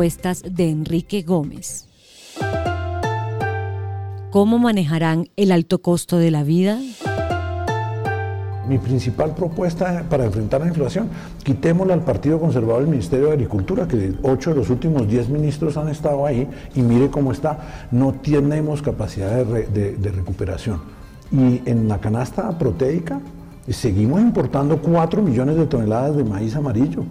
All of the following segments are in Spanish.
de Enrique Gómez. ¿Cómo manejarán el alto costo de la vida? Mi principal propuesta para enfrentar la inflación, quitémosle al Partido Conservador el Ministerio de Agricultura, que ocho de los últimos diez ministros han estado ahí, y mire cómo está, no tenemos capacidad de, de recuperación. Y en la canasta proteica seguimos importando cuatro millones de toneladas de maíz amarillo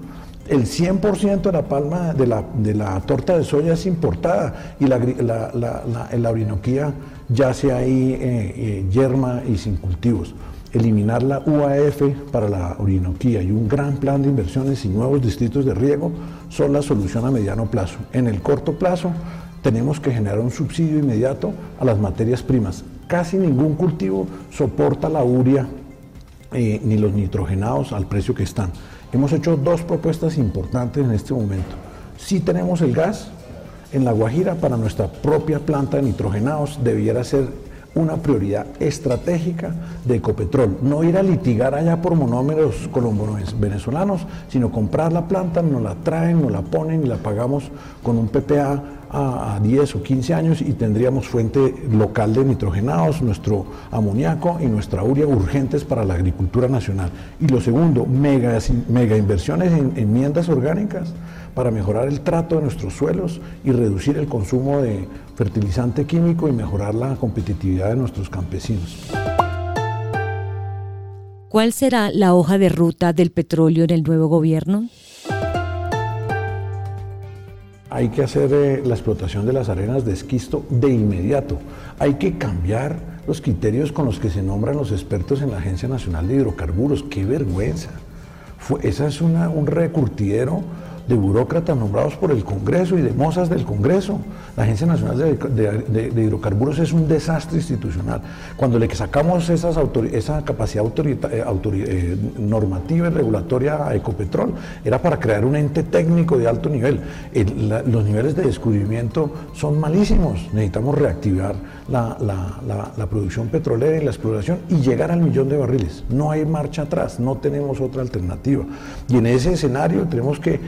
el 100% de la palma de la, de la, torta de soya es importada y la, la, la, la orinoquía yace ahí eh, eh, yerma y sin cultivos. Eliminar la UAF para la orinoquía y un gran plan de inversiones y nuevos distritos de riego son la solución a mediano plazo. En el corto plazo tenemos que generar un subsidio inmediato a las materias primas. Casi ningún cultivo soporta la uria eh, ni los nitrogenados al precio que están. Hemos hecho dos propuestas importantes en este momento. Si tenemos el gas en La Guajira para nuestra propia planta de nitrogenados, debiera ser una prioridad estratégica de Ecopetrol. No ir a litigar allá por monómeros colombianos venezolanos, sino comprar la planta, nos la traen, nos la ponen y la pagamos con un PPA a, 10 o 15 años y tendríamos fuente local de nitrogenados, nuestro amoníaco y nuestra urea urgentes para la agricultura nacional. Y lo segundo, mega, mega inversiones en enmiendas orgánicas para mejorar el trato de nuestros suelos y reducir el consumo de fertilizante químico y mejorar la competitividad de nuestros campesinos. ¿Cuál será la hoja de ruta del petróleo en el nuevo gobierno? hay que hacer eh, la explotación de las arenas de esquisto de inmediato. Hay que cambiar los criterios con los que se nombran los expertos en la Agencia Nacional de Hidrocarburos. ¡Qué vergüenza! Fue, esa es una, un recurtidero de burócratas nombrados por el Congreso y de mozas del Congreso. La Agencia Nacional de, Hidrocarburos es un desastre institucional. Cuando le sacamos esas esa capacidad eh, eh, normativa y regulatoria a Ecopetrol, era para crear un ente técnico de alto nivel. los niveles de descubrimiento son malísimos. Necesitamos reactivar la, la, producción petrolera y la exploración y llegar al millón de barriles. No hay marcha atrás, no tenemos otra alternativa. Y en ese escenario tenemos que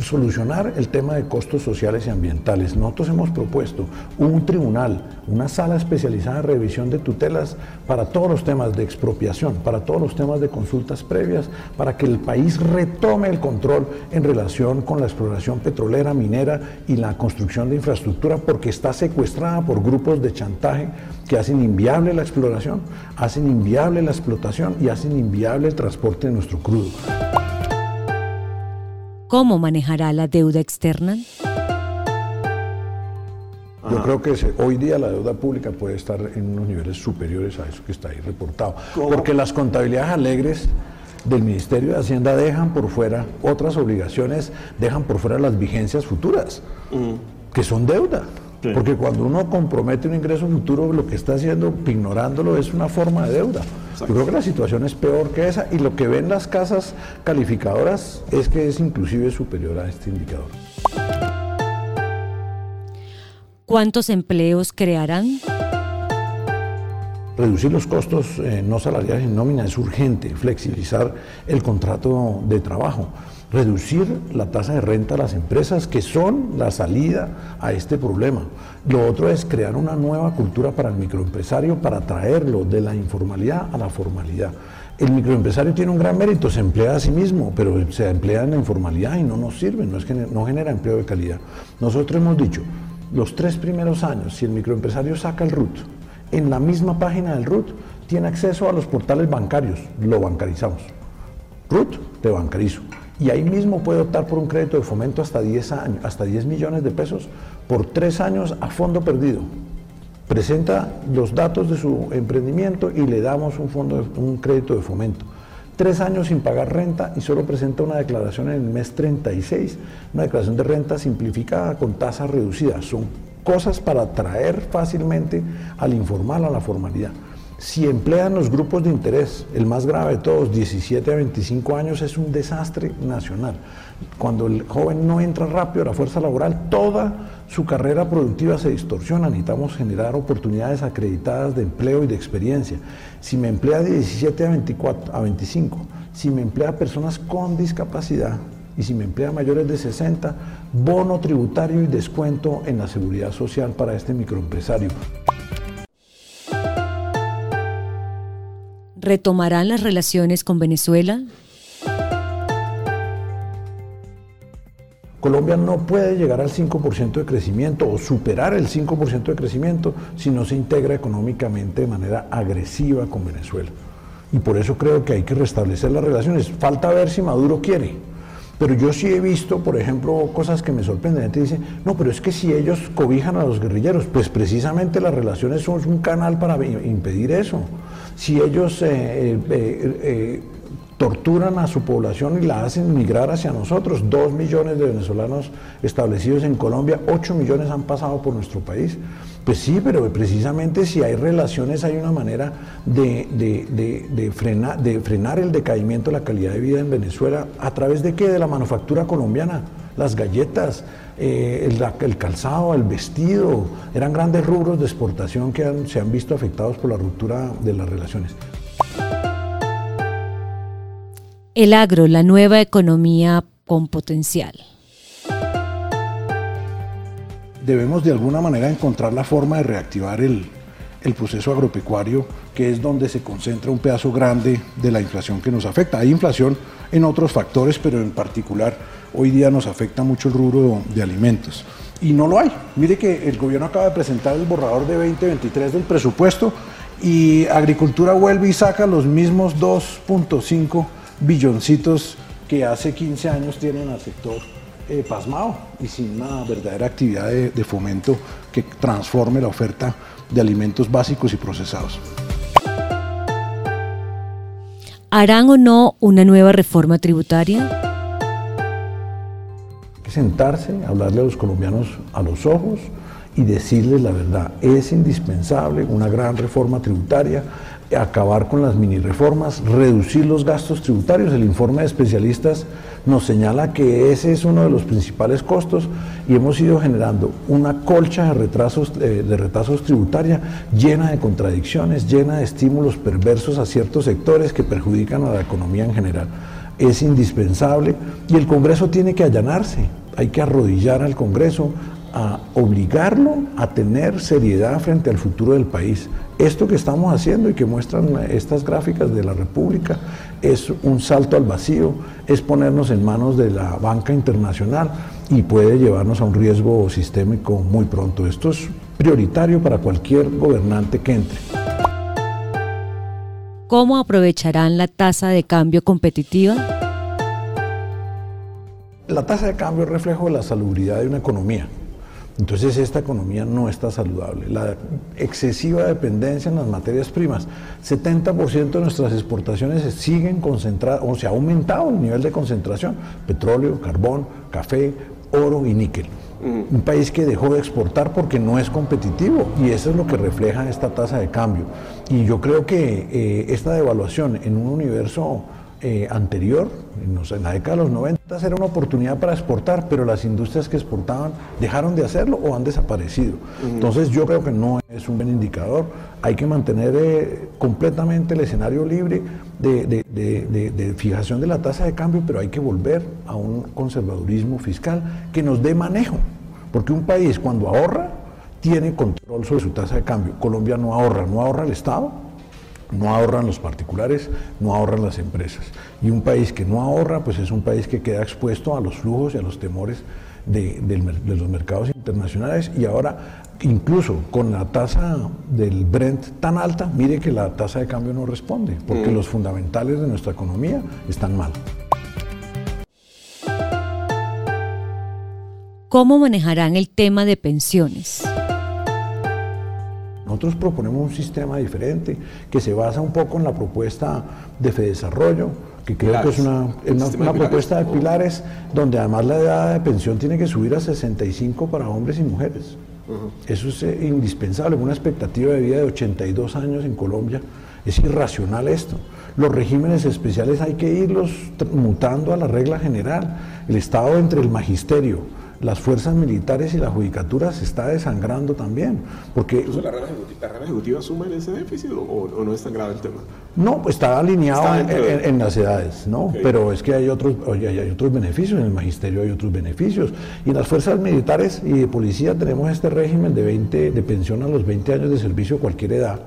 solucionar el tema de costos sociales y ambientales. Nosotros hemos propuesto un tribunal, una sala especializada en revisión de tutelas para todos los temas de expropiación, para todos los temas de consultas previas, para que el país retome el control en relación con la exploración petrolera, minera y la construcción de infraestructura, porque está secuestrada por grupos de chantaje que hacen inviable la exploración, hacen inviable la explotación y hacen inviable el transporte de nuestro crudo. ¿Cómo manejará la deuda externa? Yo creo que hoy día la deuda pública puede estar en unos niveles superiores a eso que está ahí reportado. Porque las contabilidades alegres del Ministerio de Hacienda dejan por fuera otras obligaciones, dejan por fuera las vigencias futuras, que son deuda. Porque cuando uno compromete un ingreso futuro, lo que está haciendo, ignorándolo, es una forma de deuda. Yo creo que la situación es peor que esa y lo que ven las casas calificadoras es que es inclusive superior a este indicador. ¿Cuántos empleos crearán? Reducir los costos eh, no salariales en nómina es urgente, flexibilizar el contrato de trabajo reducir la tasa de renta a las empresas, que son la salida a este problema. Lo otro es crear una nueva cultura para el microempresario para traerlo de la informalidad a la formalidad. El microempresario tiene un gran mérito, se emplea a sí mismo, pero se emplea en la informalidad y no nos sirve, no, es no genera empleo de calidad. Nosotros hemos dicho, los tres primeros años, si el microempresario saca el RUT, en la misma página del RUT tiene acceso a los portales bancarios, lo bancarizamos. RUT, te bancarizo y ahí mismo puede optar por un crédito de fomento hasta 10, años, hasta 10 millones de pesos por tres años a fondo perdido. Presenta los datos de su emprendimiento y le damos un, fondo un crédito de fomento. Tres años sin pagar renta y solo presenta una declaración en el mes 36, una declaración de renta simplificada con tasa reducida. Son cosas para atraer fácilmente al informal a la formalidad. Si emplean los grupos de interés, el más grave de todos, 17 a 25 años, es un desastre nacional. Cuando el joven no entra rápido a la fuerza laboral, toda su carrera productiva se distorsiona. Necesitamos generar oportunidades acreditadas de empleo y de experiencia. Si me emplea de 17 a, 24, a 25, si me emplea personas con discapacidad, y si me emplea mayores de 60, bono tributario y descuento en la seguridad social para este microempresario. ¿Retomarán las relaciones con Venezuela? Colombia no puede llegar al 5% de crecimiento o superar el 5% de crecimiento si no se integra económicamente de manera agresiva con Venezuela. Y por eso creo que hay que restablecer las relaciones. Falta ver si Maduro quiere. Pero yo sí he visto, por ejemplo, cosas que me sorprenden. Te dice, no, pero es que si ellos cobijan a los guerrilleros, pues precisamente las relaciones son un canal para impedir eso. Si ellos eh, eh, eh, torturan a su población y la hacen migrar hacia nosotros. Dos millones de venezolanos establecidos en Colombia, ocho millones han pasado por nuestro país. Pues sí, pero precisamente si hay relaciones hay una manera de, de, frenar el decaimiento de la calidad de vida en Venezuela. ¿A través de qué? De la manufactura colombiana. Las galletas, eh, el, calzado, el vestido, eran grandes rubros de exportación que se han visto afectados por la ruptura de las relaciones. El agro, la nueva economía con potencial. Debemos de alguna manera encontrar la forma de reactivar el, proceso agropecuario, que es donde se concentra un pedazo grande de la inflación que nos afecta. Hay inflación en otros factores, pero en particular hoy día nos afecta mucho el rubro de alimentos. Y no lo hay. Mire que el gobierno acaba de presentar el borrador de 2023 del presupuesto y Agricultura vuelve y saca los mismos 2.5 billoncitos que hace 15 años tienen al sector eh, pasmado y sin una verdadera actividad de, de fomento que transforme la oferta de alimentos básicos y procesados. ¿Harán o no una nueva reforma tributaria? Sentarse, hablarle a los colombianos a los ojos y decirles la verdad. Es indispensable una gran reforma tributaria acabar con las mini reformas, reducir los gastos tributarios. El informe de especialistas nos señala que ese es uno de los principales costos y hemos ido generando una colcha de retrasos, eh, de retrasos tributaria llena de contradicciones, llena de estímulos perversos a ciertos sectores que perjudican a la economía en general. Es indispensable y el Congreso tiene que allanarse. Hay que arrodillar al Congreso, a obligarlo a tener seriedad frente al futuro del país. Esto que estamos haciendo y que muestran estas gráficas de la República es un salto al vacío, es ponernos en manos de la banca internacional y puede llevarnos a un riesgo sistémico muy pronto. Esto es prioritario para cualquier gobernante que entre. ¿Cómo aprovecharán la tasa de cambio competitiva? La tasa de cambio es reflejo de la salubridad de una economía. Entonces esta economía no está saludable. La excesiva dependencia en las materias primas. 70% de nuestras exportaciones siguen concentradas, o se ha aumentado el nivel de concentración. Petróleo, carbón, café, oro y níquel. Un país que dejó de exportar porque no es competitivo y eso es lo que refleja esta tasa de cambio. Y yo creo que eh, esta devaluación en un universo eh, anterior, en, la década de los 90, era una oportunidad para exportar, pero las industrias que exportaban dejaron de hacerlo o han desaparecido. Entonces yo creo que no es un buen indicador. Hay que mantener eh, completamente el escenario libre de, fijación de la tasa de cambio, pero hay que volver a un conservadurismo fiscal que nos dé manejo. Porque un país cuando ahorra tiene control sobre su tasa de cambio. Colombia no ahorra, no ahorra el Estado, no ahorran los particulares, no ahorran las empresas. Y un país que no ahorra, pues es un país que queda expuesto a los flujos y a los temores de, los mercados internacionales. Y ahora, incluso con la tasa del Brent tan alta, mire que la tasa de cambio no responde, porque mm. los fundamentales de nuestra economía están mal. ¿Cómo manejarán el tema de pensiones? Nosotros proponemos un sistema diferente que se basa un poco en la propuesta de Fedesarrollo, que creo que es una, una, propuesta de pilares donde además la edad de pensión tiene que subir a 65 para hombres y mujeres. Eso es eh, indispensable, una expectativa de vida de 82 años en Colombia. Es irracional esto. Los regímenes especiales hay que irlos mutando a la regla general. El Estado entre el magisterio, las fuerzas militares y la judicatura se está desangrando también. Porque, la rama, ejecutiva, suma en ese déficit o, no es tan grave el tema? No, pues está alineado en, las edades, ¿no? Pero es que hay otros, hay, hay otros beneficios, en el magisterio hay otros beneficios. Y en las fuerzas militares y de policía tenemos este régimen de, 20, de pensión a los 20 años de servicio a cualquier edad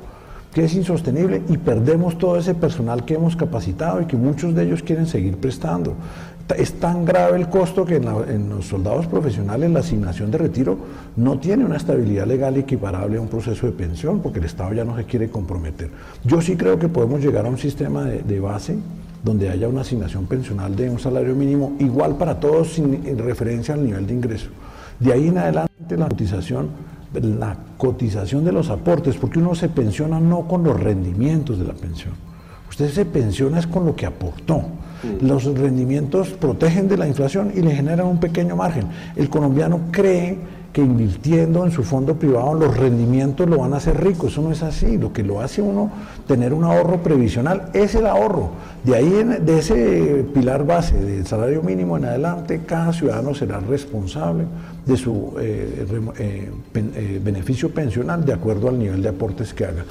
que es insostenible y perdemos todo ese personal que hemos capacitado y que muchos de ellos quieren seguir prestando. Es tan grave el costo que en, los soldados profesionales la asignación de retiro no tiene una estabilidad legal equiparable a un proceso de pensión porque el Estado ya no se quiere comprometer. Yo sí creo que podemos llegar a un sistema de, base donde haya una asignación pensional de un salario mínimo igual para todos sin referencia al nivel de ingreso. De ahí en adelante la cotización la cotización de los aportes, porque uno se pensiona no con los rendimientos de la pensión, usted se pensiona es con lo que aportó. Los rendimientos protegen de la inflación y le generan un pequeño margen. El colombiano cree que invirtiendo en su fondo privado los rendimientos lo van a hacer rico. Eso no es así. Lo que lo hace uno tener un ahorro previsional es el ahorro. De ahí, de ese pilar base del salario mínimo en adelante, cada ciudadano será responsable de su eh, eh, eh, beneficio pensional de acuerdo al nivel de aportes que haga.